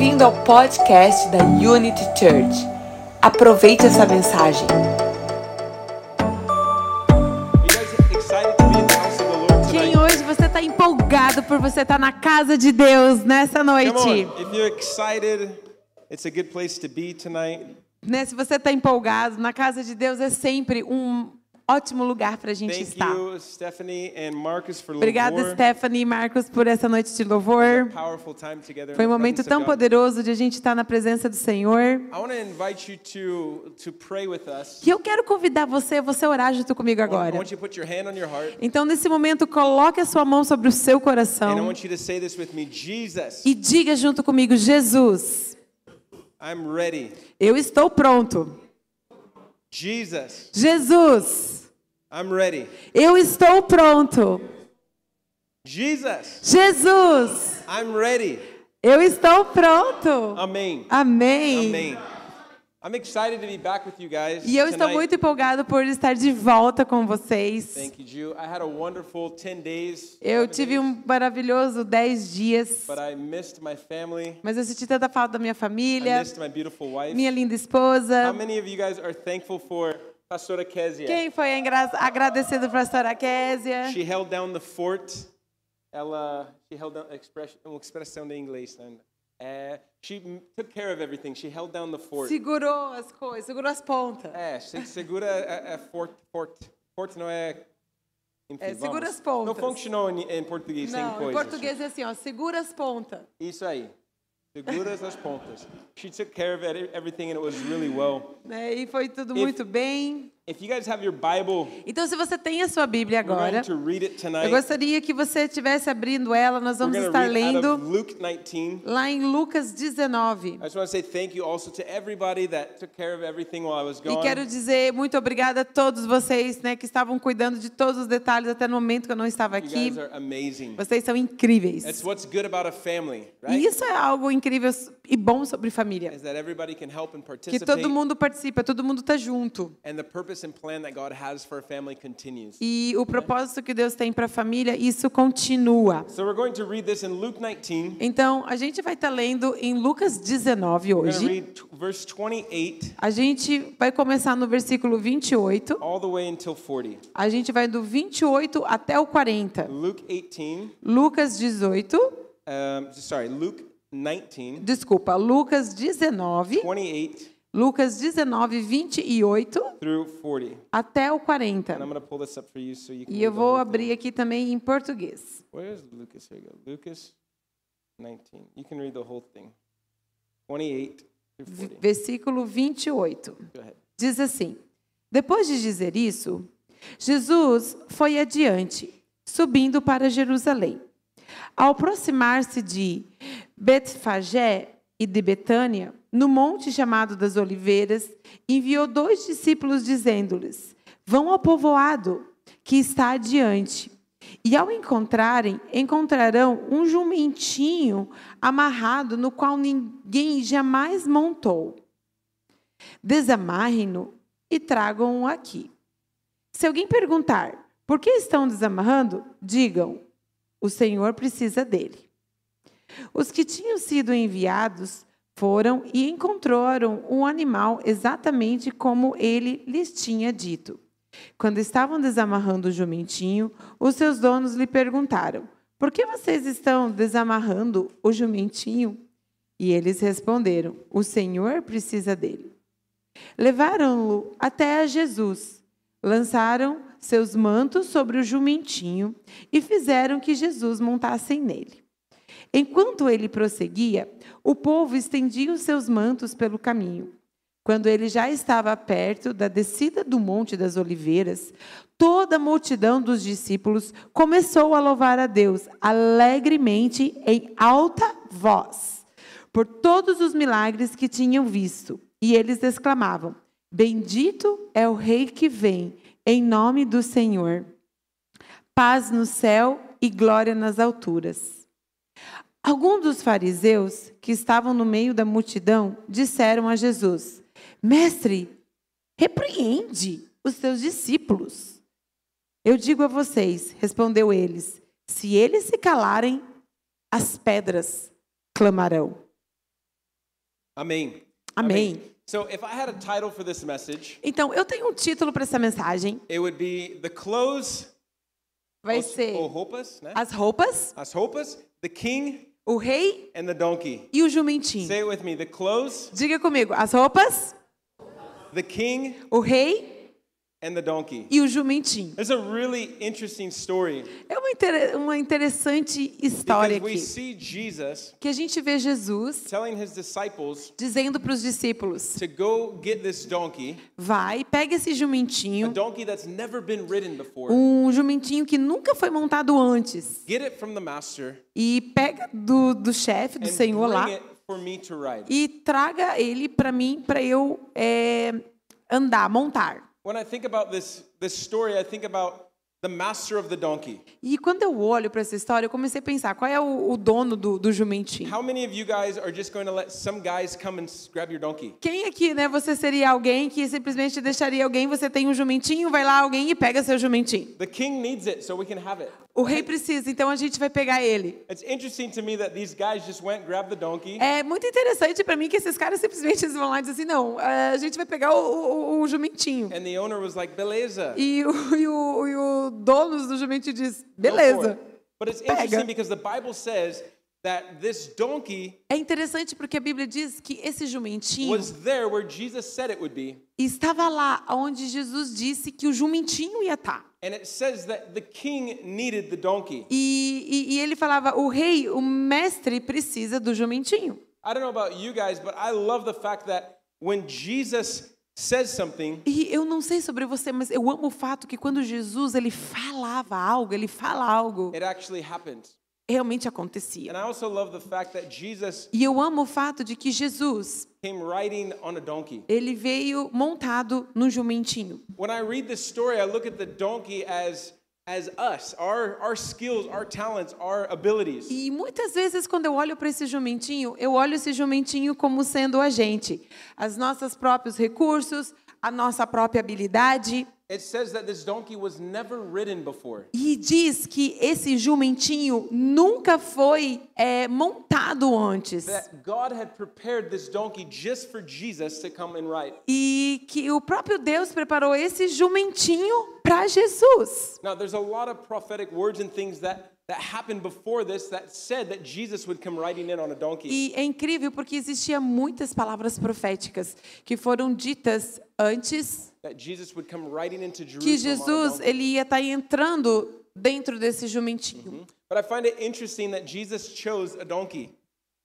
Bem-vindo ao podcast da Unity Church. Aproveite essa mensagem. Quem hoje você está empolgado por você estar na casa de Deus nessa noite? Né, se você está empolgado, na casa de Deus é sempre um ótimo lugar para a gente Thank estar. you, Stephanie and Marcus, for Obrigada, louvor. Stephanie e Marcos, por essa noite de louvor. Foi um momento tão poderoso de a gente estar na presença do Senhor. To to. E eu quero convidar você a você orar junto comigo I want- I agora. Então, nesse momento, coloque a sua mão sobre o seu coração e diga junto comigo: Jesus, I'm ready. eu estou pronto. Jesus, Jesus, I'm ready. eu estou pronto. Jesus, Jesus, I'm ready. eu estou pronto. Amen. Amém. Amen. I'm excited to be back with you guys. E eu estou tonight. muito empolgado por estar de volta com vocês. Thank you. I had a wonderful 10 days. Eu 11 tive days, um maravilhoso 10 dias, But I missed my family. mas eu senti tanta falta da minha I família, missed my beautiful wife. minha linda How esposa. many of you guys are thankful for Pastora Kezia? Quem foi agradecido pastora Késia? She held down the fort. Ela, she held down express, uma expressão de inglês. né? É, she took care of everything. She held down the fort. Segurou as coisas, segurou as pontas. É, se- segura a, a fort, fort. Fort não é. Enfim, É, segura vamos. as pontas. Não funcionou em, em português sem Não, em português é assim, ó, segura as pontas. Isso aí. Segura as pontas. She took care of everything and it was really well. Né? E foi tudo muito bem. If guys have your Bible, Então, se você tem a sua Bíblia agora, eu gostaria que você estivesse abrindo ela. Nós vamos estar lendo of Luke 19. lá em Lucas 19. I just want to say thank you also to everybody that took care of everything while I was E quero dizer muito obrigada a todos vocês né, que estavam cuidando de todos os detalhes até no momento que eu não estava aqui. Vocês são incríveis. E right? isso é algo incrível e bom sobre família. Que todo mundo participa, todo mundo está junto. E o propósito que Deus tem para a família, isso continua. So we're going to read this in Luke 19. Então, a gente vai estar lendo em Lucas 19 We're going to hoje. read t- verse 28 A gente vai começar no versículo 28. all the way until 40. A gente vai do 28 até o 40. Luke 18, Lucas 18, um, sorry, Luke 19, desculpa, Lucas 19, 28 Lucas 19, 28 through 40. até o And I'm 40. to pull this up for you so you can E eu vou abrir aqui também em português. Where is Lucas? Here you go. Lucas 19. You can read the whole thing. 28 through 40. Versículo 28. Go ahead. Diz assim: Depois de dizer isso, Jesus foi adiante, subindo para Jerusalém. Ao aproximar-se de Betfagé e de Betânia, no monte chamado das Oliveiras, enviou dois discípulos dizendo-lhes: Vão ao povoado que está adiante. E ao encontrarem, encontrarão um jumentinho amarrado no qual ninguém jamais montou. Desamarrem-no e tragam-o aqui. Se alguém perguntar por que estão desamarrando, digam: o Senhor precisa dele. Os que tinham sido enviados foram e encontraram um animal exatamente como ele lhes tinha dito. Quando estavam desamarrando o jumentinho, os seus donos lhe perguntaram: Por que vocês estão desamarrando o jumentinho? E eles responderam: O Senhor precisa dele. Levaram-no até a Jesus, lançaram seus mantos sobre o jumentinho e fizeram que Jesus montasse nele. Enquanto ele prosseguia, o povo estendia os seus mantos pelo caminho. Quando ele já estava perto da descida do Monte das Oliveiras, toda a multidão dos discípulos começou a louvar a Deus alegremente em alta voz, por todos os milagres que tinham visto. E eles exclamavam: Bendito é o Rei que vem, em nome do Senhor. Paz no céu e glória nas alturas. Alguns dos fariseus que estavam no meio da multidão disseram a Jesus: Mestre, repreende os teus discípulos. Eu digo a vocês, respondeu eles, se eles se calarem, as pedras clamarão. Amém. Amém. So if I had a title for this message, Então, eu tenho um título para essa mensagem. it would be The Clothes Vai ou- ser ou roupas, né? as roupas, As roupas, the king o rei and the donkey. e o jumentinho. Say it with me. The clothes, Diga comigo, as roupas, the king o rei and the donkey. e o jumentinho. There's a really interesting story É uma, inter- uma interessante história because we aqui. see Jesus Que a gente vê Jesus telling his disciples dizendo para os discípulos: to go get this donkey, vai, pega esse a jumentinho, donkey that's never been ridden before. um jumentinho que nunca foi montado antes, Get it from the master e pega do, do chefe, do and senhor lá, e traga ele para mim, para eu é, andar, montar. When I think about this, this story, I think about the master of the donkey. E quando eu olho para essa história, eu comecei a pensar: qual é o, o dono do, do jumentinho? How many of you guys are just going to let some guys come and grab your donkey? Quem aqui, né? Você seria alguém que simplesmente deixaria alguém, você tem um jumentinho, vai lá alguém e pega seu jumentinho. The king needs it so we can have it. O rei precisa, então a gente vai pegar ele. It's interesting to me that these guys just went, grabbed the donkey, É muito interessante para mim que esses caras simplesmente vão lá e dizem assim: não, a gente vai pegar o, o- o jumentinho. and the owner was like, beleza. E o, e o, e o dono do jumentinho diz: beleza. it." But it's Pega. interesting because the Bible says that this donkey É interessante porque a Bíblia diz que esse jumentinho was there where Jesus said it would be. estava lá onde Jesus disse que o jumentinho ia estar. And it says that the king needed the donkey. E, e, e ele falava: o rei, o mestre, precisa do jumentinho. I don't know about you guys, but I love the fact that when Jesus says something, E eu não sei sobre você, mas eu amo o fato que quando Jesus ele falava algo, ele fala algo, it actually happened. Realmente acontecia. And I also love the fact that Jesus E eu amo o fato de que Jesus, came riding on a donkey. ele veio montado no jumentinho. When I read this story, I look at the donkey as as us, our our skills, our talents, our abilities. E muitas vezes quando eu olho para esse jumentinho, eu olho esse jumentinho como sendo a gente, as nossos próprios recursos, a nossa própria habilidade. It says that this donkey was never ridden before. E diz que esse jumentinho nunca foi é, montado antes. That God had prepared this donkey just for Jesus to come and ride. E que o próprio Deus preparou esse jumentinho para Jesus. Now, there's a lot of prophetic words and things that that happened before this that said that Jesus would come riding in on a donkey. E é incrível porque existia muitas palavras proféticas que foram ditas antes That Jesus would come riding into Jerusalem. que Jesus ele ia estar entrando dentro desse jumentinho. But I find it interesting that Jesus chose a donkey.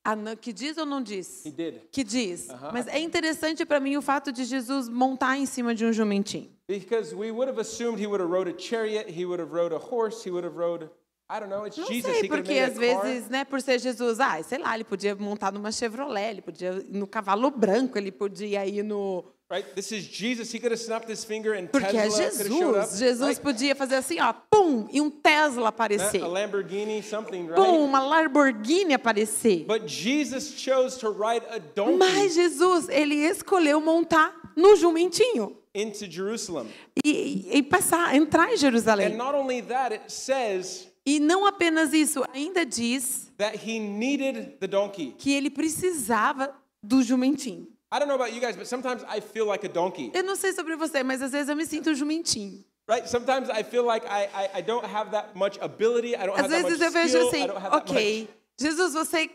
Ah, que diz ou não diz? He did. Que diz. Mas é interessante para mim o fato de Jesus montar em cima de um jumentinho. Because we would have assumed he would have rode a chariot, he would have rode a horse, he would have rode, I don't know, it's Não Jesus. sei, porque às vezes, né, por ser Jesus, ah, sei lá, ele podia montar numa Chevrolet, ele podia ir no cavalo branco, ele podia ir no. Right? This is Jesus. He could have snapped his finger and Porque é Tesla have showed up. Jesus. Jesus podia fazer assim, ó, pum, e um Tesla aparecer. A Lamborghini, something, right? Pum, uma Lamborghini aparecer. But Jesus chose to ride a donkey Mas Jesus, ele escolheu montar no jumentinho into Jerusalem. e, e passar, entrar em And Jerusalém. not only that, it says E não apenas isso, ainda diz that he needed the donkey. que ele precisava do jumentinho. I don't know about you guys, but sometimes I feel like a donkey. Eu não sei sobre você, mas às vezes eu me sinto jumentinho. Right? Sometimes I feel like I, I, I don't have that much ability. I don't Às have that vezes much eu vejo skill. assim, I don't have that ok, much. Jesus, você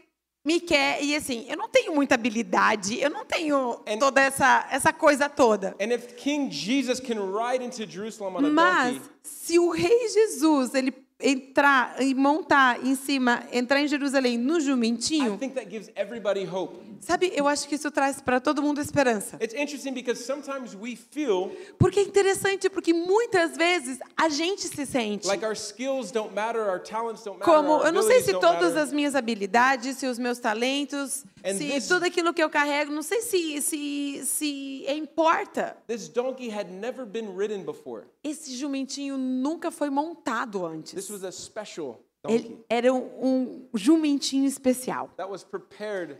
me quer e assim, eu não tenho muita habilidade, eu não tenho And- toda essa essa coisa toda. And if King Jesus can ride into Jerusalem on a Mas se o rei Jesus, ele entrar e montar em cima, entrar em Jerusalém no I jumentinho, think that gives everybody hope. sabe, eu acho que isso traz para todo mundo esperança. It's interesting because sometimes we feel Porque é interessante, porque muitas vezes a gente se sente like our skills don't matter, our talents don't matter, como, our eu não sei se todas matter. as minhas habilidades, se os meus talentos, se this- tudo aquilo que eu carrego, não sei se, se, se importa. This donkey had never been ridden before. Esse jumentinho nunca foi montado antes. This was a special donkey Ele era um, um jumentinho especial. that was prepared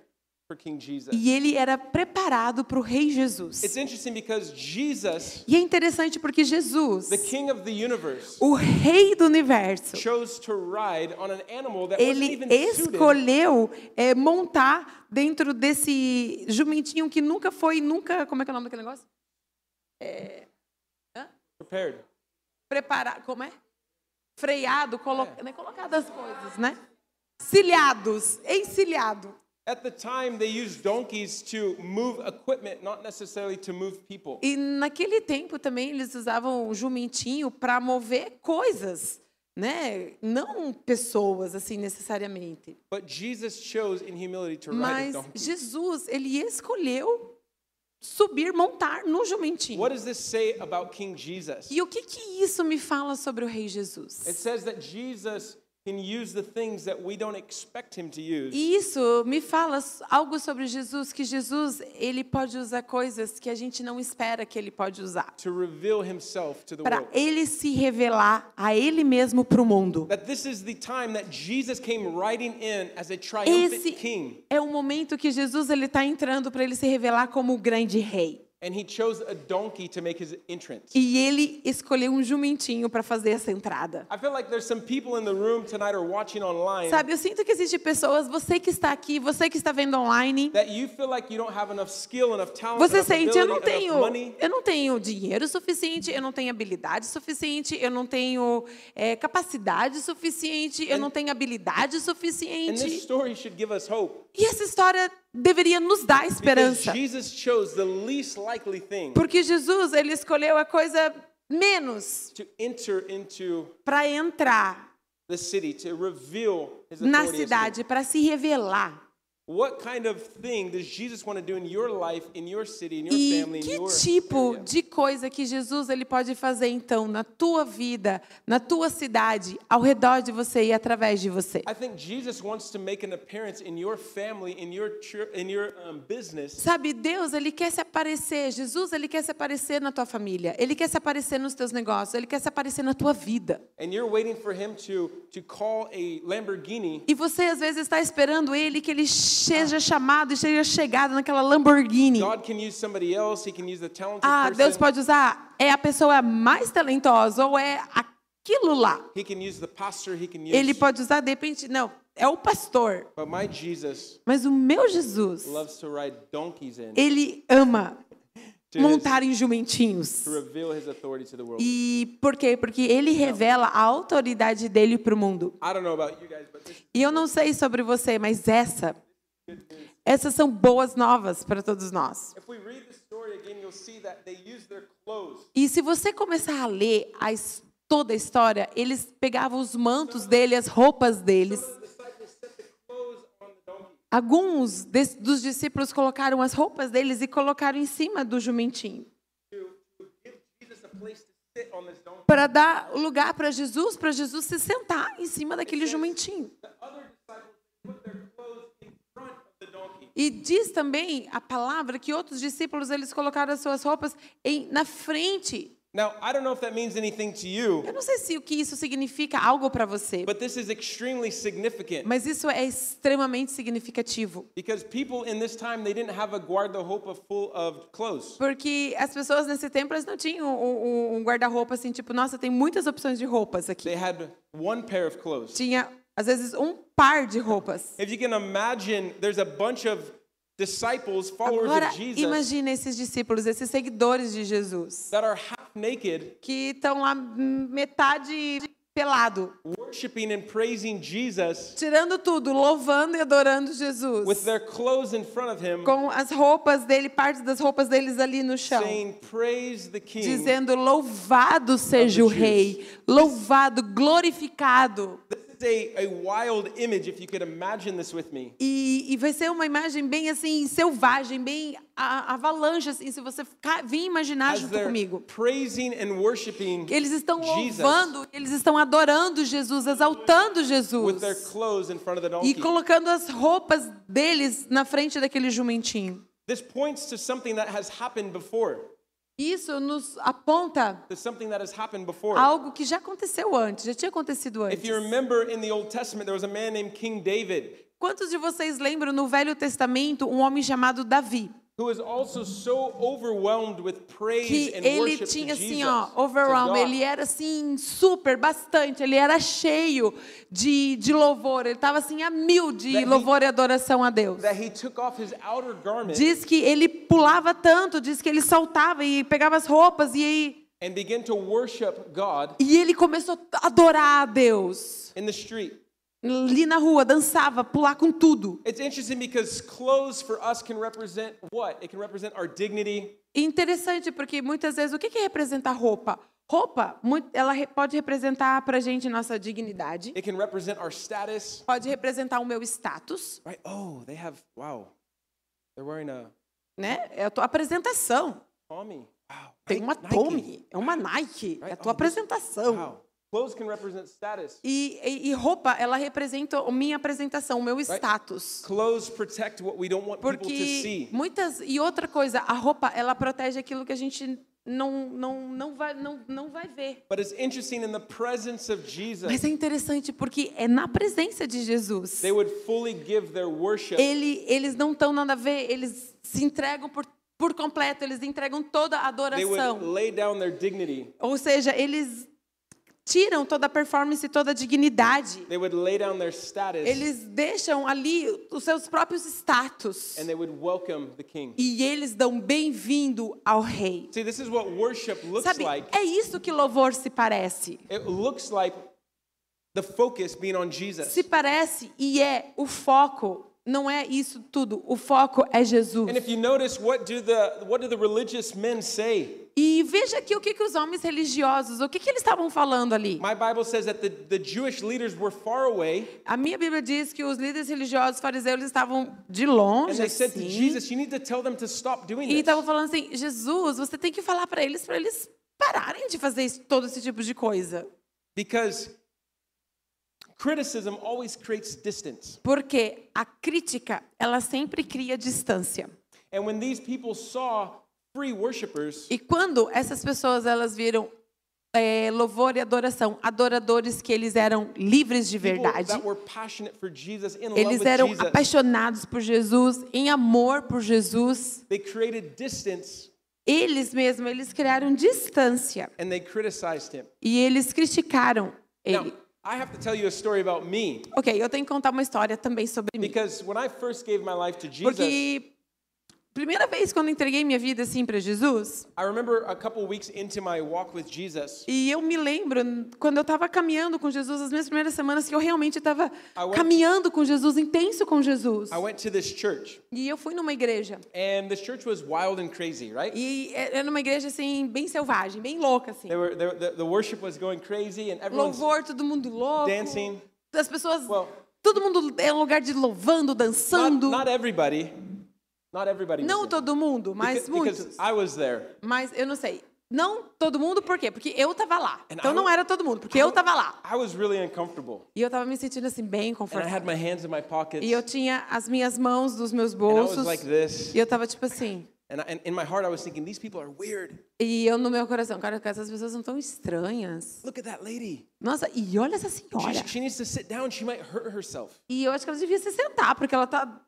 for King Jesus. E ele era preparado para o rei Jesus. It's interesting because Jesus, E é interessante porque Jesus, o rei do universo, chose to ride on an animal that wasn't ele escolheu é, montar dentro desse jumentinho que nunca foi, nunca. Como é que é o nome daquele negócio? Prepared. Preparar. Como é? Freado, colo... né, colocado as coisas, né? Cilhados, encilhado. At the time, they used donkeys to move equipment, not necessarily to move people. E naquele tempo também eles usavam o jumentinho para mover coisas, né? Não pessoas assim necessariamente. But Jesus chose in humility to ride a Mas donkey. Jesus, ele escolheu subir, montar no jumentinho. What does this say about King Jesus? E o que que isso me fala sobre o rei Jesus? It says that Jesus can use the things that we don't expect him to use E isso me fala algo sobre Jesus, que Jesus, ele pode usar coisas que a gente não espera que ele pode usar. to reveal himself to the Para world. ele se revelar a ele mesmo para o mundo. That this is the time that Jesus came riding in as a triumphant Esse é o momento que Jesus ele está entrando para ele se revelar como o grande rei. And he chose a donkey to make his entrance. E ele escolheu um jumentinho para fazer essa entrada. I feel like there's some people in the room tonight or watching online Sabe, eu sinto que existem pessoas, você que está aqui, você que está vendo online, that you feel like you don't have enough skill, enough talent, você enough sente, eu não tenho, eu não tenho dinheiro suficiente, eu não tenho habilidade suficiente, eu não tenho é, capacidade suficiente, eu não tenho habilidade And this suficiente. story should give us hope. E essa história deveria nos dar esperança. Jesus chose the least likely thing Porque Jesus, ele escolheu a coisa menos para entrar the city, to reveal his na cidade, para se revelar. What kind of thing does Jesus want to do in your life, in your city, in your E family, in que your tipo de coisa que Jesus ele pode fazer então na tua vida, na tua cidade, ao redor de você e através de você? I think Jesus wants to make an appearance in your family, in your church, in your business, Sabe, Deus, ele quer se aparecer, Jesus, ele quer se aparecer na tua família, ele quer se aparecer nos teus negócios, ele quer se aparecer na tua vida. and you're waiting for him to to call a Lamborghini E você às vezes está esperando ele que ele seja chamado e seja chegado naquela Lamborghini. God can use somebody else. He can use the talented Ah. Deus pode usar é a pessoa mais talentosa ou é aquilo lá. Ele pode usar de repente, não, é o pastor. Mas o meu Jesus, ele ama montar em jumentinhos. E por quê? Porque ele revela a autoridade dele para o mundo. E eu não sei sobre você, mas essa, essas são boas novas para todos nós. E se você começar a ler a toda a história, eles pegavam os mantos dele, as roupas deles. Alguns dos discípulos colocaram as roupas deles e colocaram em cima do jumentinho. Para dar lugar para Jesus, para Jesus se sentar em cima daquele jumentinho. The other disciples put their clothes in front of the donkey. E diz também a palavra que outros discípulos eles colocaram as suas roupas em, na frente. Now, I don't know if that means anything to you, Eu não sei se o que isso significa algo para você, but this is extremely significant mas isso é extremamente significativo. because people in this time they didn't have a guarda-roupa full of clothes. Porque as pessoas nesse tempo elas não tinham um, um- um guarda-roupa assim, tipo, nossa, tem muitas opções de roupas aqui. They had one pair of clothes. Tinha, às vezes, um par de roupas. If you can imagine, there's a bunch of disciples, followers Agora, of Jesus, imagina esses discípulos, esses seguidores de Jesus, that are half naked, que estão lá hum, metade pelado, worshiping and praising Jesus tirando tudo, louvando e adorando Jesus. with their clothes in front of him, com as roupas dele, parte das roupas deles ali no chão, saying, Praise the King. dizendo: Louvado seja o. Rei, louvado, glorificado. This is a, a wild image, if you could imagine this with me. E, e vai ser uma imagem bem assim, selvagem, bem a, avalanche, assim, se você ficar, vir imaginar As junto comigo. Eles estão louvando, eles estão adorando Jesus, exaltando with Jesus. their clothes in front of the E colocando as roupas deles na frente daquele jumentinho. This points to something that has happened before. Isso nos aponta algo que já aconteceu antes, já tinha acontecido If antes. you remember in the Old Testament, there was a man named King David. Quantos de vocês lembram no Velho Testamento um homem chamado Davi, who was also so overwhelmed with praise que and ele worship tinha assim, ó, to overwhelm, God. ele era assim, super, bastante, ele era cheio de, de louvor, ele estava assim a mil de louvor e adoração a Deus. that he took off his outer garment Diz que ele pulava tanto, diz que ele saltava e pegava as roupas e, aí- and began to worship God e ele começou a adorar a Deus. in the street. Ali na rua, dançava, pular com tudo. It's interesting because clothes for us can represent what? It can represent our dignity. Interessante porque muitas vezes o que que representa roupa? Roupa, ela pode representar para gente nossa dignidade, It can represent our status. pode representar o meu status, Right? Oh, they have, wow. They're wearing a né? É a tua apresentação. Tommy. Wow. Tem uma Nike. Tommy, é uma Nike, é a Right? tua Oh, apresentação. Wow. Clothes can represent status. E, e- e roupa, ela representa a minha apresentação, o meu status. Clothes protect what we don't want people to Porque see. muitas e outra coisa, a roupa ela protege aquilo que a gente não não não vai não, não vai ver. But it's interesting in the presence of Jesus, Mas é interessante porque é na presença de Jesus. they would fully give their worship. Ele, eles não estão nada a ver, eles se entregam por, por completo, eles entregam toda a They would adoração. lay down their dignity. Ou seja, eles tiram toda a performance e toda a dignidade. They would lay down their status Eles deixam ali os seus próprios status. and they would welcome the king. E eles dão bem-vindo ao rei. See, this is what worship looks Sabe, like. é isso que louvor se parece. It looks like the focus being on Jesus. Se parece e é o foco, não é isso tudo. O foco é Jesus. And if you notice, what do the what do the religious men say? E veja aqui o que, que os homens religiosos, o que, que eles estavam falando ali. My Bible says that the, the Jewish leaders were far away, A minha Bíblia diz que os líderes religiosos fariseus estavam de and longe, they said to assim, Jesus, "You need to tell them to stop doing e this." estavam falando assim: Jesus, você tem que falar para eles, para eles pararem de fazer isso- todo esse tipo de coisa. Because criticism always creates distance. Porque a crítica, ela sempre cria distância. And when these people saw free worshipers, E quando essas pessoas elas viram é, louvor e adoração, adoradores que eles eram livres de verdade, Jesus, eles eram Jesus, apaixonados por Jesus, em amor por Jesus, they created distance eles mesmos, eles criaram distância and they criticized him. e eles criticaram Now, ele. I have to tell you a story about me Ok, eu tenho que contar uma história também sobre mim. because when I first gave my life to Jesus, Porque primeira vez quando entreguei minha vida assim para Jesus, I remember a couple weeks into my walk with Jesus, e eu me lembro quando eu estava caminhando com Jesus, as minhas primeiras semanas que eu realmente estava caminhando com Jesus, intenso com Jesus. I went to this church, E eu fui numa igreja. and this church was wild and crazy, right? E era numa igreja assim, bem selvagem, bem louca assim. They were, they the, crazy, Louvor, todo mundo louco. dancing. As pessoas, Well- todo mundo é um lugar de louvando, dançando. not not everybody. Não todo mundo, mas Because- because muitos. I was there. Mas eu não sei. Não todo mundo, por quê? Porque eu tava lá. And Então I não era todo mundo, porque eu tava lá. I was really uncomfortable, E eu tava me sentindo assim, bem and I confortável. had my hands in my pockets, E eu tinha as minhas mãos dos meus and I was bolsos. like this. E eu tava tipo assim. And, I, and in my heart, I was thinking, these people are weird. E eu no meu coração, cara, essas pessoas são tão estranhas. Look at that lady. Nossa, e olha essa She, senhora. she needs to sit down. She might hurt herself. E eu acho que ela devia se sentar, porque ela tá,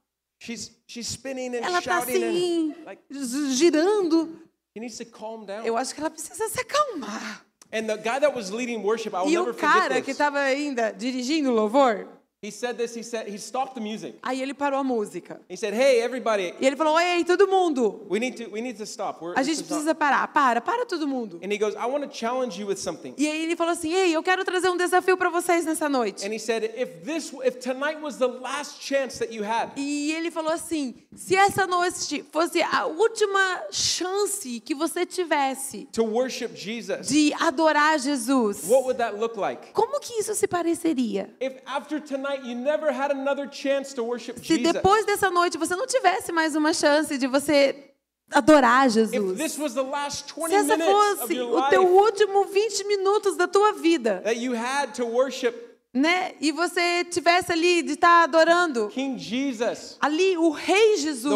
She's she's spinning and ela tá shouting assim, and like gi- girando. she needs to calm down. Eu acho que ela precisa se acalmar. And the guy that was leading worship, I will E never o cara forget que estava ainda dirigindo o louvor, He said this. He said he stopped the music. aí ele parou a música. He said, "Hey, everybody, E ele falou: Ei, todo mundo, we need to we need to stop. We're, a gente is not-" precisa parar. Para, para todo mundo. And he goes, I want to challenge you with something. E aí ele falou assim: Ei, eu quero trazer um desafio para vocês nessa noite. And he said, if this if tonight was the last chance that you had, E ele falou assim: se essa noite fosse a última chance que você tivesse to worship Jesus, de adorar Jesus, what would that look like? como que isso se pareceria? If after tonight you never had another chance to worship Se depois dessa noite você não tivesse mais uma chance de você adorar Jesus, this was the last se 20 essa minutes of fosse your o teu life último 20 minutos da tua vida, that you had to worship né? E você tivesse ali de estar adorando King Jesus, ali o Rei Jesus,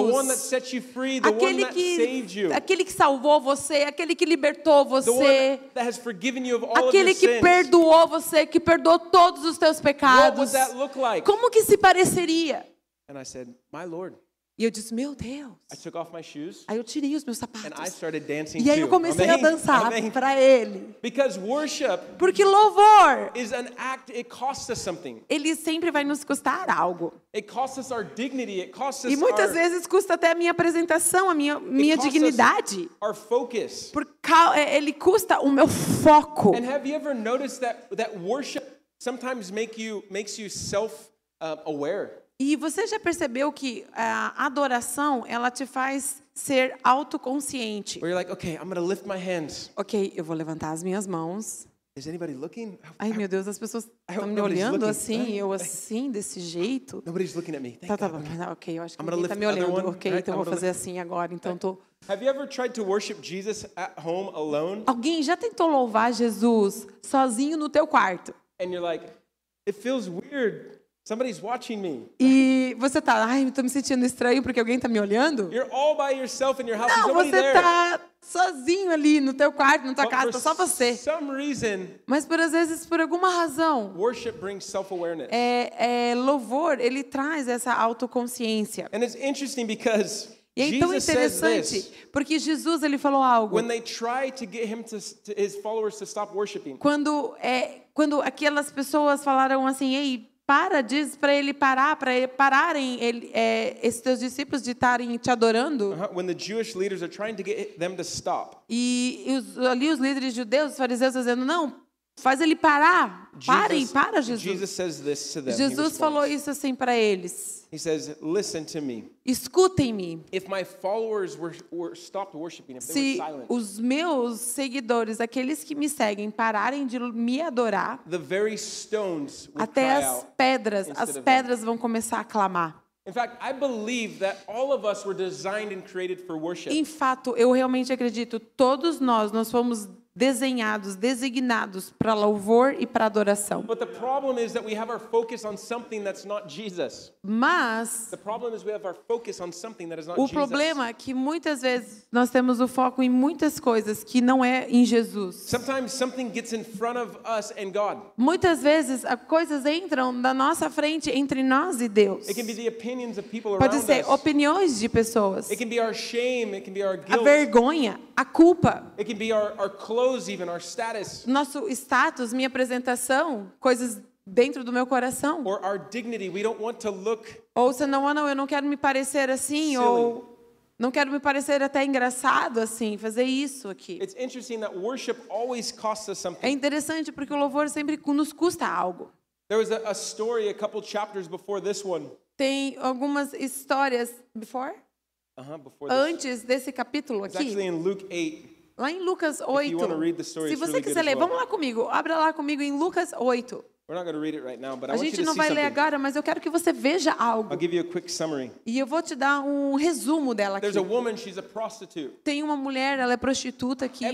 free, aquele que aquele que salvou você, aquele que libertou você, aquele que sins. perdoou você, que perdoou todos os teus pecados. like? Como que se pareceria? And I said, My Lord, E eu disse, meu Deus. I took off my shoes Aí eu tirei os meus and I sapatos. started dancing E aí eu comecei a Amém? dançar Amém? para ele. Because worship Porque louvor, is an act, it costs us something. ele sempre vai nos custar algo. It costs us our dignity, it costs us E muitas our, vezes custa até a minha apresentação, a minha, minha dignidade. our focus. Por cau- é, ele custa o meu foco. And have you ever noticed that that worship sometimes make you makes you self uh? E você já percebeu que a adoração, ela te faz ser autoconsciente. Where you're like, okay, I'm gonna lift my hands. Ok, eu vou levantar as minhas mãos. Is anybody looking? Ai, meu Deus, as pessoas estão me olhando looking. assim, eu assim, desse jeito. Nobody's looking at me. Thank Tá, tá God. mas, ok, eu acho que ninguém tá lift me olhando. one, Ok, right? então I'm vou fazer assim agora. Então tô... Have you ever tried to worship Jesus at home alone? Alguém já tentou louvar Jesus sozinho no teu quarto? And you're like, it feels weird. Somebody's watching me. E você tá, ai, tô me sentindo estranho porque alguém tá me olhando? You're all by yourself in your house. Não, você there. tá sozinho ali no teu quarto, na tua But casa, tá só você. some reason, Mas por às vezes, por alguma razão, worship brings self-awareness. é, é, louvor, ele traz essa autoconsciência. And it's interesting because E é tão interessante, porque Jesus ele falou algo. Quando, é, quando aquelas pessoas falaram assim, ei, para, diz para ele parar, para ele pararem ele, é, esses teus discípulos de estarem te adorando. Uh-huh. When the Jewish leaders are trying to get them to stop, E, e os, ali os líderes judeus, os fariseus, dizendo, não, faz ele parar. Parem, Jesus, para, Jesus. Jesus Jesus falou isso assim para eles. He says, "Listen to me. Escutem-me. If my followers were, were stopped worshiping, if they Se were silent, os meus seguidores, aqueles que me seguem, pararem de me adorar, the very stones would até cry as out." pedras, instead as of them. pedras vão começar a clamar. In fact, I believe that all of us were designed and created for worship. Em fato, eu realmente acredito, todos nós, nós fomos desenhados, designados para louvor e para adoração. But the problem is that we have our focus on something that's not Jesus. Mas The problem is we have our focus on something that is not o problema é que muitas vezes nós temos o foco em muitas coisas que não é em Jesus. Sometimes something gets in front of us and God. Muitas vezes as coisas entram na nossa frente entre nós e Deus. It can be the opinions of people Pode ser opiniões de pessoas, It can be our shame. It can be our a vergonha, a culpa, It can be our, our clothes, even our status, nosso status, minha apresentação, coisas dentro do meu coração. or our dignity. We don't want to look. Ou você não, ah, não, eu não quero me parecer assim, Silly. ou não quero me parecer até engraçado assim, fazer isso aqui. It's interesting that worship always costs us É something. interessante porque o louvor sempre nos custa algo. There was a, a story a couple chapters before this one. Tem algumas histórias before, Uh-huh, before this. antes desse capítulo It's aqui, actually in Luke 8. Lá em Lucas 8. wanna read the story, Se você quiser ler, vamos lá comigo. Abra lá comigo em Lucas 8. We're not going to read it right now, but I A gente não vai ler agora, mas eu quero que você veja algo. I'll give you a quick summary. E eu vou te dar um resumo dela aqui. There's a woman, she's a prostitute. Tem uma mulher, ela é prostituta que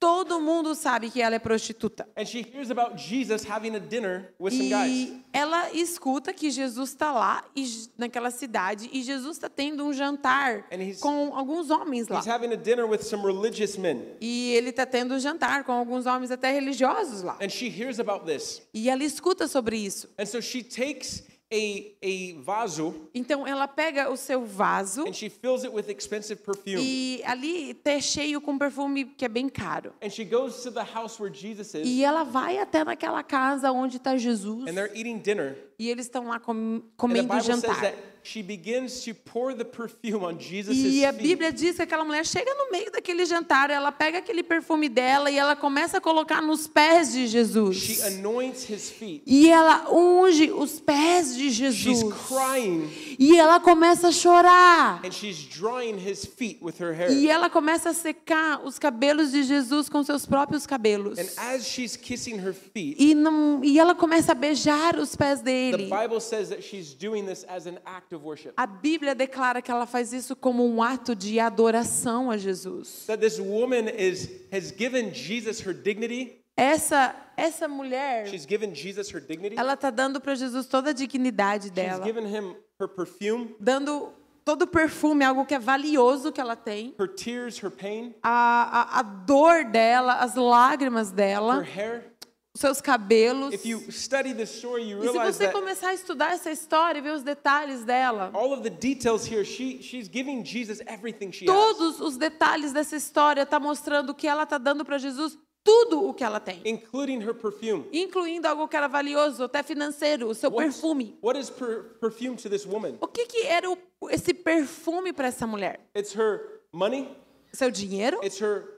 Todo mundo sabe que ela é prostituta. And she hears about Jesus having a dinner with some guys. E ela escuta que Jesus está lá e, naquela cidade e Jesus está tendo um jantar com alguns homens lá. He's having a dinner with some religious men. E ele está tendo um jantar com alguns homens até religiosos lá. And she hears about this. E ela escuta sobre isso. And so she takes a, a vaso Então ela pega o seu vaso and she fills it with expensive perfume. e ali tá cheio com perfume que é bem caro. And she goes to the house where Jesus is. E ela vai até naquela casa onde está Jesus And they're eating dinner. E eles estão lá com- comendo says jantar. that she begins to pour the perfume on Jesus' E a feet. Bíblia diz que aquela mulher chega no meio daquele jantar, ela pega aquele perfume dela e ela começa a colocar nos pés de She Jesus. anoints his feet. E ela unge os pés de She's Jesus. crying E ela começa a chorar. and she's drying his feet with her hair. E ela começa a secar os cabelos de Jesus com seus próprios cabelos. And as she's kissing her feet, E, não, e ela começa a beijar os pés dele. Bible says that she's doing this as an act of worship. A Bíblia declara que ela faz isso como um ato de adoração a Jesus. That this woman is has given Jesus her dignity. Essa essa mulher, She's given Jesus her dignity. ela tá dando para Jesus toda a dignidade She's dela, given him her perfume, dando todo o perfume, algo que é valioso que ela tem, her tears, her pain, a, a, a dor dela, as lágrimas her dela, hair. Seus cabelos. If you study the story, you E se você começar a estudar essa história e ver os detalhes dela, here, she, todos os detalhes dessa história tá mostrando que ela tá dando para Jesus tudo o que ela tem, Including her perfume. incluindo algo que era valioso, até financeiro, o seu What's- perfume. What is per- perfume to this woman? O que que era o- esse perfume para essa mulher? It's her money, Seu dinheiro? it's her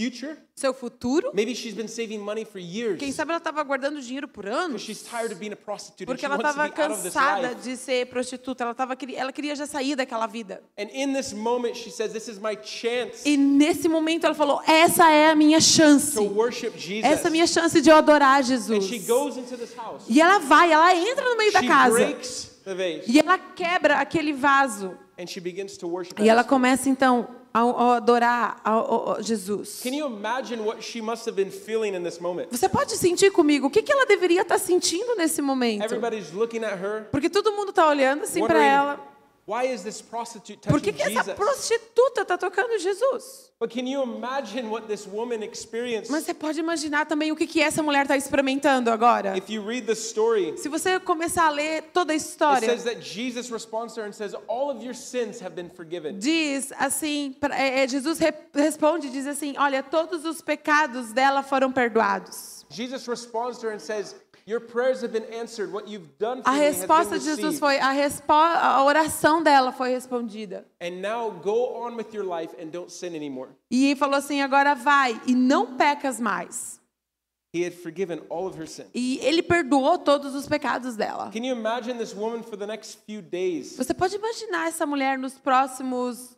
future. Seu futuro? Maybe she's been saving money for years Quem sabe ela estava guardando dinheiro por anos? she's tired of being a prostitute and Porque ela estava cansada de ser prostituta, ela, tava, ela queria já sair daquela vida. And in this moment, she says, This is my chance E nesse momento ela falou: essa é a minha chance. to worship Jesus. Essa é a minha chance de eu adorar And Jesus. she goes into this house. E ela vai, ela entra no meio da She casa. breaks the vase E ela quebra aquele vaso. and she begins to worship. E ela começa então a, a adorar a, a- a Jesus. Can you imagine what she must have been feeling in this moment? Você pode sentir comigo o que, que ela deveria estar sentindo nesse momento? Everybody's looking at her, Porque todo mundo está olhando assim para ela. Why is this prostitute Por que, que essa prostituta está tocando Jesus? But can you imagine what this woman experienced? Mas você pode imaginar também o que, que essa mulher está experimentando agora? If you read the story, Se você começar a ler toda a it história, says that Jesus responds to her and says, All of your sins have been forgiven. diz assim, é, é, Jesus re- responde e diz assim, olha, todos os pecados dela foram perdoados. Jesus responds to her and says, Your prayers have been answered. What you've done for A resposta de Jesus foi, a, respo a oração dela foi respondida. And now go on with your life and don't sin anymore. E falou assim, agora vai e não pecas mais. He had forgiven all of her sin. E ele perdoou todos os pecados dela. Can you imagine this woman for the next few days? Você pode imaginar essa mulher nos próximos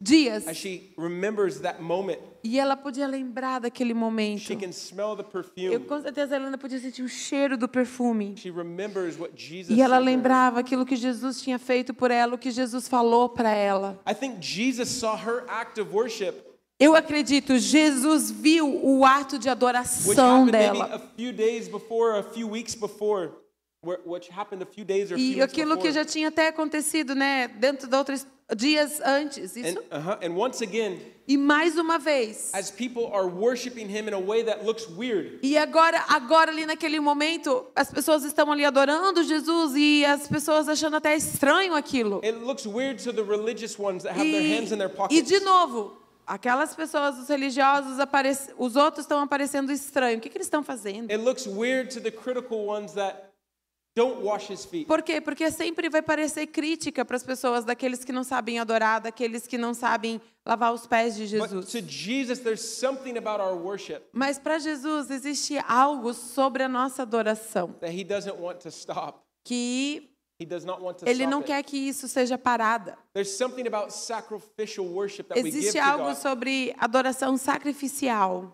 Dias? As she remembers that moment, E ela podia lembrar daquele momento. she can smell the Eu com certeza a Helena podia sentir o cheiro do perfume. She remembers what Jesus E ela lembrava aquilo que Jesus tinha feito por ela, o que Jesus falou para ela. I think Jesus saw her act of worship, Eu acredito, Jesus viu o ato de adoração dela. E aquilo que já tinha até acontecido, né, dentro de outros dias antes. Isso. And, uh-huh, and once again, E mais uma vez. as people are worshiping him in a way that looks weird, E agora, agora ali naquele momento, as pessoas estão ali adorando Jesus e as pessoas achando até estranho aquilo. it looks weird to the religious ones that have their E, hands in their e de novo, aquelas pessoas, os religiosos, os outros estão aparecendo estranho. O que, que eles estão fazendo? It looks weird to the critical ones that don't wash his feet. Por quê? Porque sempre vai parecer crítica para as pessoas daqueles que não sabem adorar, daqueles que não sabem lavar os pés de But Jesus. to Jesus, there's something about our worship Mas para Jesus existe algo sobre a nossa adoração that he doesn't want to stop. que ele não quer que isso seja parada. There's something about sacrificial worship that we give Existe algo sobre adoração sacrificial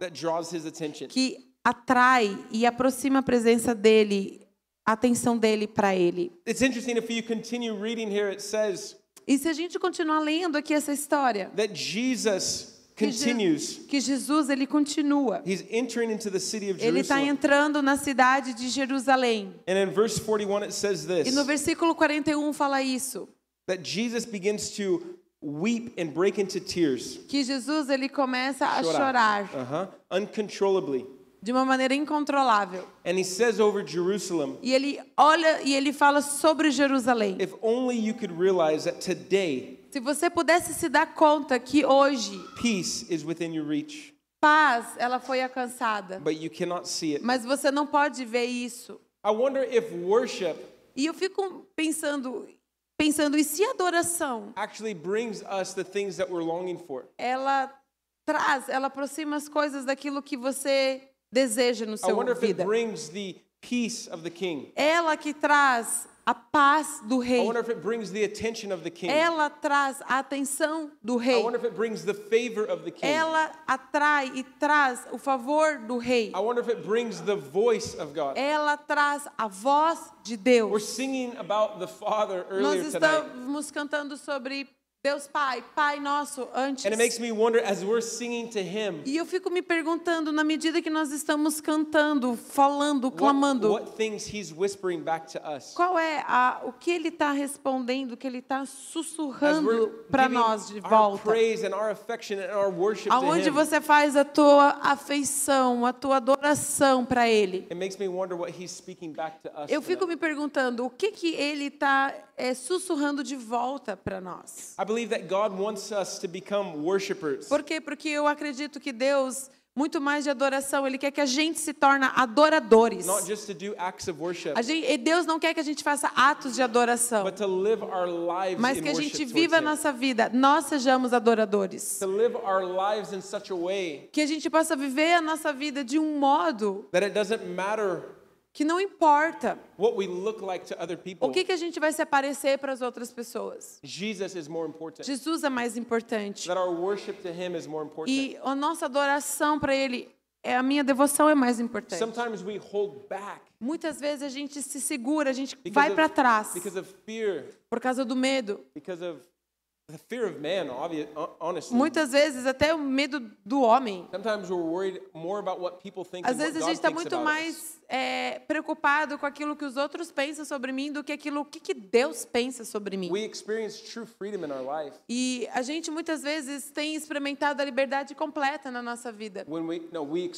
que atrai e aproxima a presença dele, a atenção dele para ele. It's interesting if you continue reading here, it says E se a gente continuar lendo aqui essa história, that Jesus que, Je- continues. que Jesus ele continua. He's entering into the city of Ele está Jerusalem. entrando na cidade de Jerusalém. And in verse 41, it says E this no versículo 41 fala isso, that Jesus begins to weep and break into tears. que Jesus ele começa a chorar Uh-huh. Uncontrollably. De uma maneira incontrolável. And he says over Jerusalem, E ele olha e ele fala sobre Jerusalém. if only you could realize that today Se você pudesse se dar conta que hoje peace is within your reach, paz ela foi alcançada, but you cannot see it. mas você não pode ver isso. I wonder if worship E eu fico pensando, pensando e se adoração actually brings us the things that we're longing for. ela traz, ela aproxima as coisas daquilo que você deseja no I seu wonder if it vida. brings the peace of the king. Ela que traz a paz do I rei. wonder if it brings the attention of the king. Ela traz a atenção do I rei. wonder if it brings the favor of the king. Ela atrai e traz o favor do rei. I wonder if it brings the voice of God. Ela traz a voz de We're Deus. singing about the Father Nós estamos cantando sobre Deus Pai, Pai nosso, antes. And it makes me wonder as we're singing to Him, E eu fico me perguntando, na medida que nós estamos cantando, falando, what, clamando, what things He's whispering back to us. qual é a, o que Ele está respondendo, o que Ele está sussurrando para nós de volta? praise and our affection and our worship to Aonde você faz a tua afeição, a tua adoração para Ele? it makes me wonder what He's speaking back to us. Eu fico me perguntando, o que que Ele está sussurrando de volta para nós? I believe that God wants us to become worshipers. Por quê? Porque eu acredito que Deus, muito mais de adoração, Ele quer que a gente se torne adoradores. Not just to do acts of worship, gente, Deus não quer que a gente faça atos de adoração, but to live our lives mas in que a gente viva a nossa vida, nós sejamos adoradores. To live our lives in such a way Que a gente possa viver a nossa vida de um modo that it doesn't matter que não importa what we look like to other people. o que, que a gente vai se aparecer para as outras pessoas. Jesus. Jesus é mais importante. That our worship to Him is more important. E a nossa adoração para Ele, é a minha devoção é mais importante. Sometimes we hold back Muitas vezes a gente se segura, a gente vai para trás por causa do medo. Because of the fear of man. Obvious, honestly, Muitas vezes até o medo do homem. sometimes we're worried more about what people think Às vezes a gente está muito mais é, preocupado com aquilo que os outros pensam sobre mim do que aquilo que, que Deus pensa sobre mim. We experience true freedom in our life E a gente muitas vezes tem experimentado a liberdade completa na nossa vida. we no we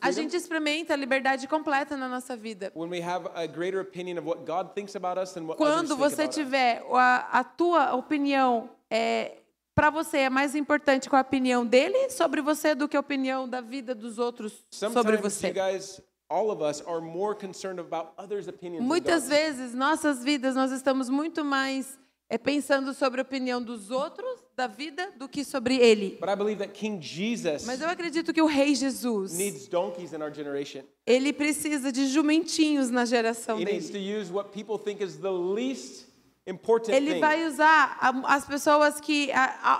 A gente experimenta a liberdade completa na nossa vida. when we have a greater opinion of what God thinks about us than what Quando você tiver a, a tua opinião é, para você é mais importante com a opinião dele sobre você do que a opinião da vida dos outros sobre você. you guys, all of us, are more concerned about others' opinions. than Muitas vezes, nossas vidas, nós estamos muito mais é, pensando sobre a opinião dos outros, da vida, do que sobre ele. But I believe that King Jesus Mas eu acredito que o Rei Jesus, needs donkeys in our generation. ele precisa de jumentinhos na geração dele. Important Ele vai usar as pessoas que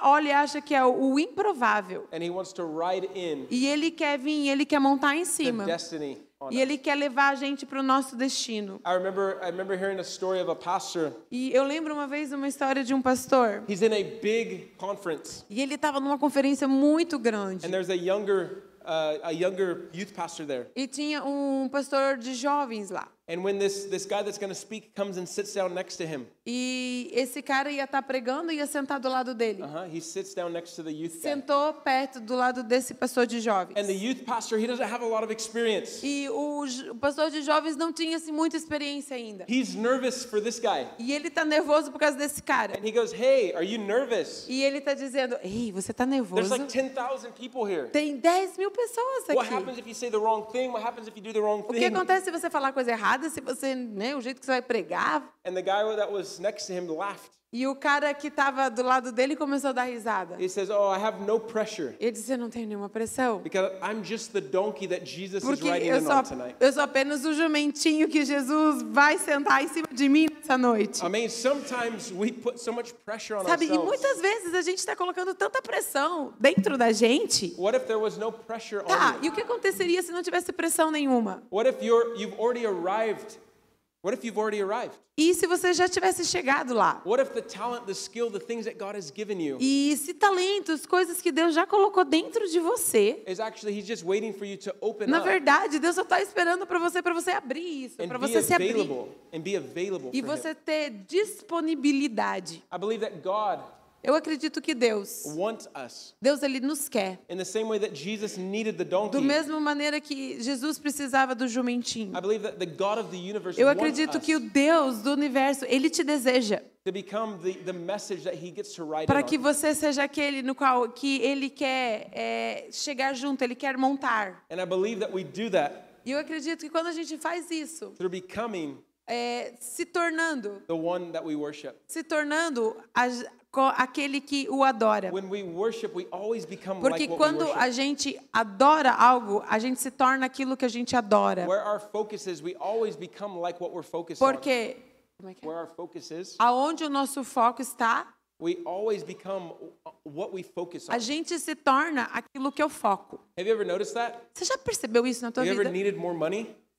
olha e acha que é o, improvável. and he wants to ride in E ele quer vir, ele quer montar em the cima. destiny E ele quer levar a gente para o nosso destino. I remember, I remember hearing a story of a pastor. E eu lembro uma vez uma história de um pastor. He's in a big conference, E ele estava numa conferência muito grande. and there's a younger, uh, a younger youth pastor there. E tinha um pastor de jovens lá. And when this, this guy that's going to speak comes and sits down next to him, E esse cara ia estar pregando e ia sentar do lado dele. uh-huh, he sits down next to the youth guy. Sentou perto do lado desse pastor de jovens. And the youth pastor, he doesn't have a lot of experience. E o, o pastor de jovens não tinha assim, muita experiência ainda. He's nervous for this guy. E ele tá nervoso por causa desse cara. And he goes, Hey, are you nervous? E ele tá dizendo: Ei, você tá There's nervoso? like 10,000 people here. Tem 10 mil pessoas What aqui. happens if you say the wrong thing? What happens if you do the wrong O que thing? acontece se você falar coisa errada, se você, né, o jeito que você vai pregar? And the guy that was next to him laughed. E o cara que estava do lado dele começou a dar risada. He says, Oh, I have no pressure Ele disse: Eu não tenho nenhuma pressão. because I'm just the donkey that Jesus is Porque riding eu in sou, on tonight. eu sou apenas o jumentinho que Jesus vai sentar em cima de mim nessa noite. I mean, sometimes we put so much pressure on Sabe? E ourselves. muitas vezes a gente está colocando tanta pressão dentro da gente. What if there was no pressure Tá, on e you? o que aconteceria se não tivesse pressão nenhuma? What if you're you've already arrived? What if you've already arrived? E se você já tivesse chegado lá? What if the talent, the skill, the things that God has given you E se talentos, coisas que Deus já colocou dentro de você, is actually He's just waiting for you to open na verdade, Deus só está esperando para você, para você abrir isso, para você se abrir and be available e for Him. você ter disponibilidade. I believe that God Eu acredito que Deus, Deus ele nos quer. Do mesma maneira que Jesus precisava do jumentinho. Eu acredito que o Deus do universo, ele te deseja para que você seja aquele no qual que ele quer é, chegar junto, ele quer montar. E eu acredito que quando a gente faz isso, é, se tornando, se tornando a- aquele que o adora. Porque quando a gente adora algo, a gente se torna aquilo que a gente adora. Porque é é? Aonde o nosso foco está, a gente se torna aquilo que eu foco. Noticed that? Você já percebeu isso na tua vida?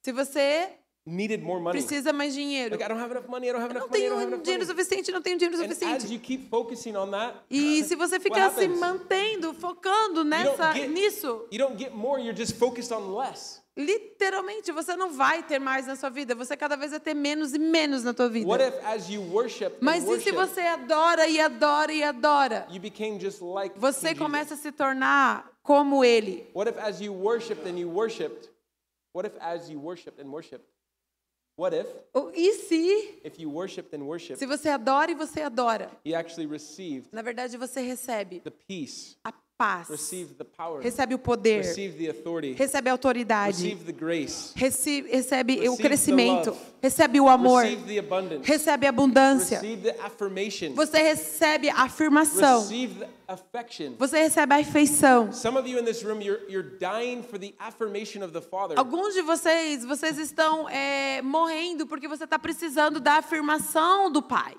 Se você needed more money. precisa mais dinheiro. Like I don't have enough money. I don't have enough não money. I don't have tenho dinheiro money. suficiente, não tenho dinheiro And as suficiente. you keep focusing on that, E se você ficar se mantendo, focando you nessa, don't get nisso, you don't get more. You're just focused on less. literalmente você não vai ter mais na sua vida. Você cada vez vai ter menos e menos na tua vida. What if, as you worship, Mas e se você adora e adora e adora? you became just like Você começa a se tornar como ele. What if, as you worshipped and you worshipped, what if, as you worshipped and worshipped, what if, E se, if you worshipped and worshipped, se você adora e você adora, you actually received na verdade você recebe the peace, a paz, recebe o poder, recebe a autoridade, received the grace, rece- recebe o crescimento, recebe o amor, recebe a abundância, você recebe a afirmação, você recebe a afeição. Alguns de vocês, vocês estão é, morrendo porque você está precisando da afirmação do Pai.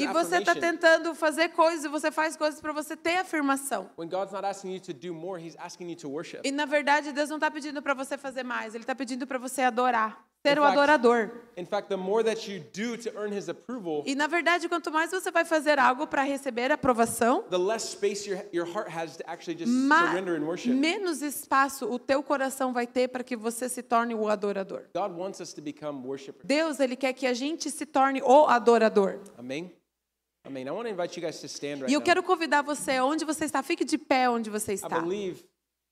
E você está tentando fazer coisas, você faz coisas para você ter afirmação. When God's not asking you to do more, He's asking you to worship. E na verdade, Deus não está pedindo para você fazer mais, Ele está pedindo para você adorar, ser In o fact- adorador. In fact, the more that you do to earn His approval, E na verdade, quanto mais você vai fazer algo para receber aprovação, the less space your, your heart has to actually just ma- surrender and worship. menos espaço o teu coração vai ter para que você se torne o adorador. God wants us to become worshipers. Deus, Ele quer que a gente se torne o adorador. Amen? E eu quero convidar você, onde você está, fique de pé onde você I está. believe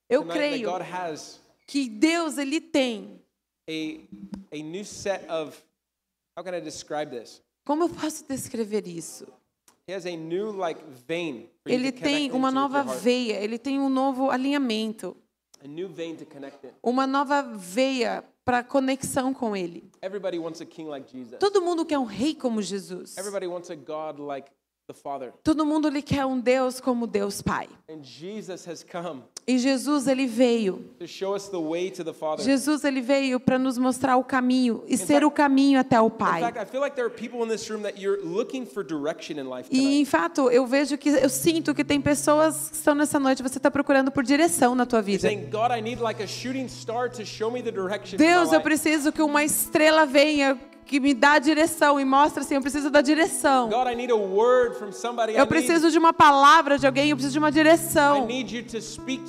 Eu creio God has que Deus, Ele tem. a, a new set of, how can I describe this? Como eu posso descrever isso? He has a new like vein for you Ele tem uma nova veia, ele tem um novo alinhamento, Uma nova veia para conexão com Ele. Everybody wants a king like Jesus. Todo mundo quer um rei como Jesus. Todo mundo lhe quer um Deus como Deus Pai. E Jesus ele veio. Jesus ele veio para nos mostrar o caminho e ser o caminho até o Pai. E em fato, eu vejo que eu sinto que tem pessoas que estão nessa noite, você está procurando por direção na tua vida. Deus, eu life." preciso que uma estrela venha que me dá direção e mostra assim, eu preciso da direção. God, I need a word from somebody. I Eu preciso de uma palavra de alguém, eu preciso de uma direção. to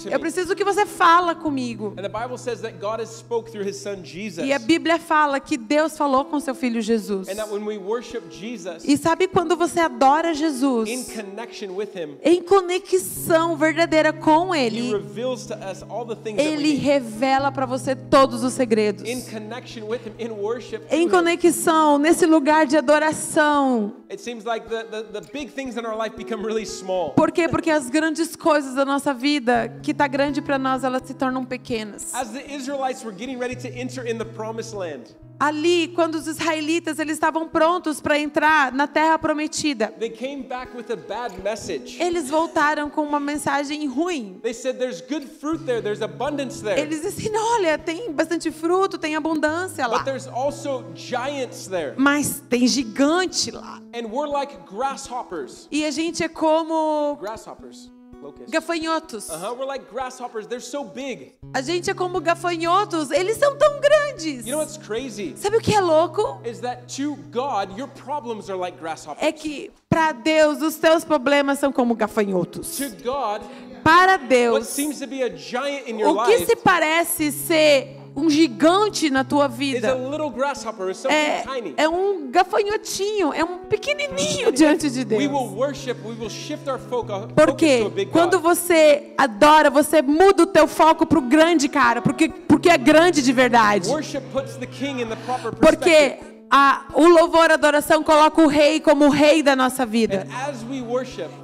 to Eu preciso que você fala comigo. E a Bíblia fala que Deus falou com seu filho Jesus. And that when we worship Jesus E sabe quando você adora in Jesus? connection with him, Em conexão verdadeira com he Ele, reveals to us all the things that we Ele revela para você todos os segredos. Him. Em to nesse lugar de adoração. Like the, the, the really. Por quê? Porque as grandes coisas da nossa vida, que tá grande para nós, elas se tornam pequenas. As the Israelites were getting ready to enter in the promised land, Ali, quando os israelitas eles estavam prontos para entrar na terra prometida, they came back with a bad message. eles voltaram com uma mensagem ruim. They said, There's good fruit there, there's abundance there. Eles disseram: olha, tem bastante fruto, tem abundância lá. But there's also giants there. Mas tem gigante lá. And we're like grasshoppers. E a gente é como Grasshoppers. Gafanhotos. Uh huh. We're like grasshoppers. They're so big. A gente é como gafanhotos. Eles são tão grandes. You know what's crazy? Sabe o que é louco? Is that to God, your problems are like grasshoppers. É que para Deus os teus problemas são como gafanhotos. To God, Para what Deus, seems to be a giant in your o que life se parece ser um gigante na tua vida é, tiny. é um gafanhotinho, é um pequenininho diante de Deus. Porque quando você adora, você muda o teu foco pro grande cara, porque, porque é grande de verdade. Porque a, o louvor, a adoração coloca o rei como o rei da nossa vida.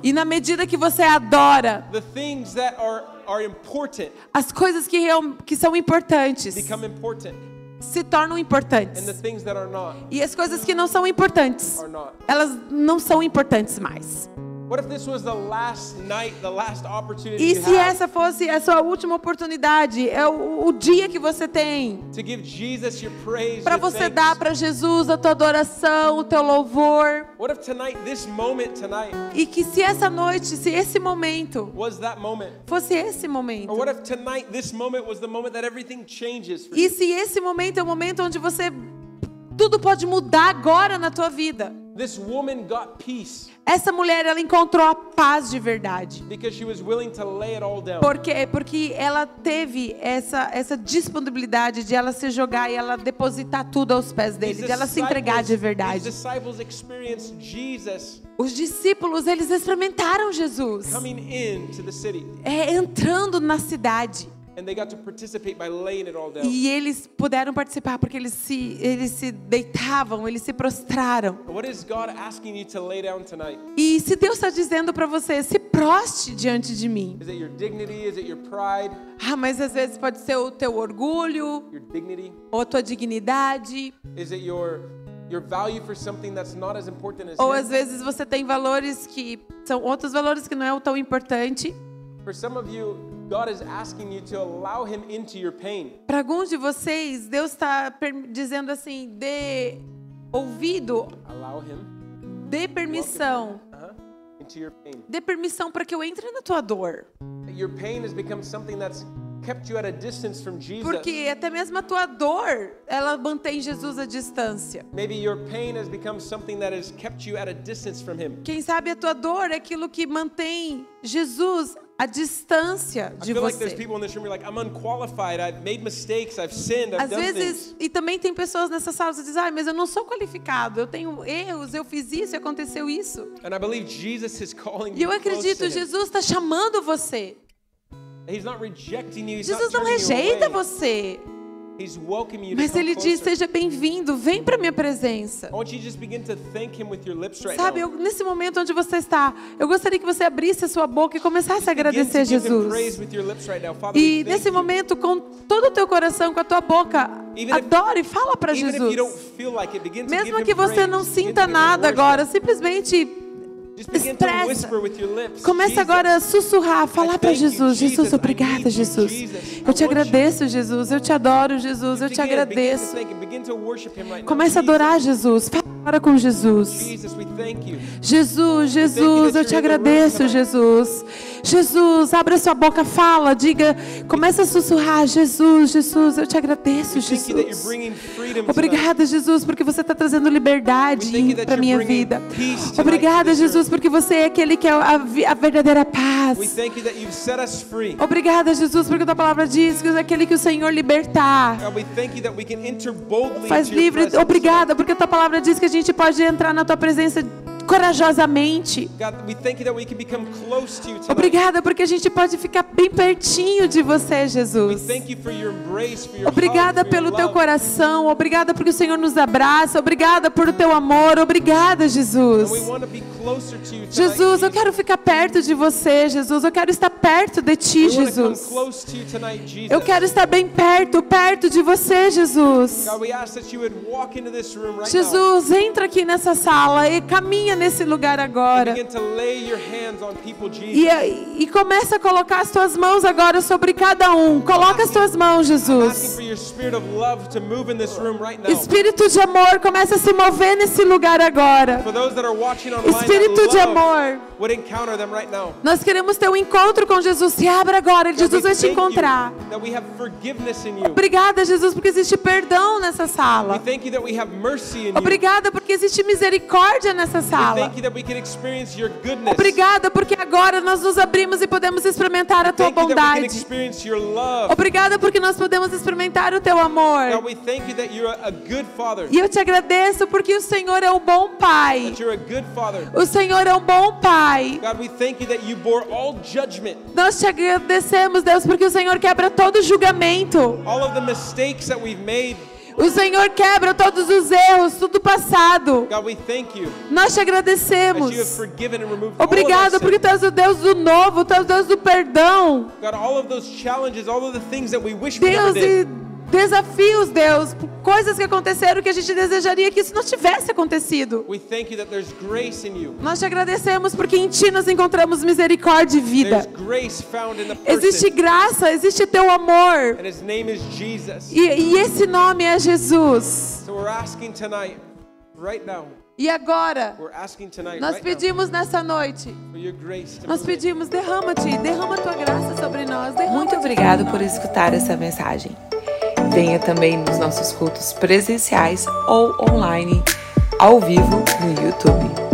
E na medida que você adora, as coisas que, que são importantes become important, se tornam and the importantes. things that are not E as coisas que não são importantes, are not. elas não são importantes mais. What if this was the last night, the last opportunity E se essa fosse a sua última oportunidade, é o, o dia que você tem para você dar para Jesus a tua adoração, o teu louvor, e que se essa noite, se esse momento fosse esse momento, e se esse momento é o momento onde você tudo pode mudar agora na tua vida. This woman got peace Essa mulher ela encontrou a paz de verdade. because she was willing to lay it all down. Porque, porque ela teve essa, essa disponibilidade de ela se jogar e ela depositar tudo aos pés dele, de ela se entregar de verdade. disciples experienced Jesus Os discípulos, eles experimentaram Jesus coming into the city, é, entrando na cidade. And they got to participate by laying it all down. E eles puderam participar porque eles se, eles se deitavam, eles se prostraram. And What is God asking you to lay down tonight? E se Deus está dizendo para você, se proste diante de mim. Is it your dignity? Is it your pride? Ah, mas às vezes pode ser o teu orgulho, ou a tua dignidade, Is it your your value for something that's not as important as ou às vezes você tem valores que são outros valores que não é tão importante. For some of you, God is asking you to allow him into your pain. Para alguns de vocês, Deus está dizendo assim: dê ouvido, him dê permissão, uh-huh, into your pain. dê permissão para que eu entre na tua dor. Your pain has become something that's kept you at a distance from Jesus. Porque até mesmo a tua dor, ela mantém Jesus à distância. Maybe your pain has become something that has kept you at a distance from him. Quem sabe a tua dor é aquilo que mantém Jesus à distância de você. Às vezes, e também tem pessoas nessa sala que dizem, ah, mas eu não sou qualificado, eu tenho erros, eu fiz isso, aconteceu isso. E eu acredito. Jesus está chamando você. Jesus não rejeita você, Mas ele diz: seja bem-vindo, vem para minha presença. Sabe, eu, nesse momento onde você está, eu gostaria que você abrisse a sua boca e começasse a agradecer praise Jesus. E nesse momento, com todo o teu coração, com a tua boca, adore e fala para Jesus. Mesmo que você não sinta nada agora, simplesmente expressa. Jesus. agora a sussurrar, falar para Jesus. Jesus. Obrigada, Jesus. Eu te agradeço, Jesus. Eu te adoro, Jesus. Eu te agradeço. Comece a adorar Jesus. Fala agora com Jesus. Jesus. Jesus, eu te agradeço, Jesus. Jesus, abre sua boca, fala, diga, começa a sussurrar, Jesus, Jesus, eu te agradeço, Jesus. Obrigada, Jesus, porque você está trazendo liberdade para minha vida. Obrigada, Jesus, porque você é aquele que é a, a verdadeira paz. Obrigada, Jesus, porque a tua palavra diz que é aquele que o Senhor libertar. Faz livre. Obrigada, porque a tua palavra diz que a gente pode entrar na tua presença corajosamente. Obrigada, porque a gente pode ficar bem pertinho de você, Jesus. Obrigada pelo teu coração, obrigada porque o Senhor nos abraça, obrigada por o teu amor, obrigada, Jesus. Jesus, eu quero ficar perto de você, Jesus. Eu quero estar perto de ti, Jesus. Eu quero estar bem perto, perto de você, Jesus. Jesus, entra aqui nessa sala e caminha nesse lugar agora. E, e começa a colocar as tuas mãos agora sobre cada um. Coloca as tuas mãos, Jesus. Espírito de amor, começa a se mover nesse lugar agora. Espírito de amor. Would encounter them right now. Nós queremos ter um encontro com Jesus. Se abra agora, God, Jesus we vai te thank you encontrar. That we have forgiveness in you. Obrigada, Jesus, porque existe perdão nessa We sala. thank you that we have mercy in you. Obrigada porque existe misericórdia nessa We sala. thank you that we can experience your goodness. Obrigada porque agora nós nos abrimos e podemos experimentar a tua Thank you that we can bondade. experience your love. Obrigada porque nós podemos experimentar o teu amor. God, we thank you that you're a good father. E eu te agradeço porque o Senhor é um bom Pai. That you're a good father. O Senhor é um bom Pai. God, we thank you that you bore all judgment, Nós te agradecemos, Deus, porque o Senhor quebra todo julgamento. all of the mistakes that we've made. O Senhor quebra todos os erros, tudo passado. God, we thank you Nós te agradecemos. Obrigado porque tu és o Deus do novo, tu és o Deus do perdão. God, all of those challenges, all of the things that we wish we never Deus, e. desafios, Deus, por coisas que aconteceram que a gente desejaria que isso não tivesse acontecido. We thank you that there's grace in you. Nós te agradecemos porque em Ti nós encontramos misericórdia e vida. There's grace found in the Existe graça, existe Teu amor. And his name is Jesus. E, e esse nome é Jesus. So we're asking tonight, right now, E agora, we're asking tonight, nós pedimos nessa noite, nós pedimos, derrama-te, derrama a Tua graça sobre nós. Muito obrigado por escutar essa mensagem. Venha também nos nossos cultos presenciais ou online, ao vivo no YouTube.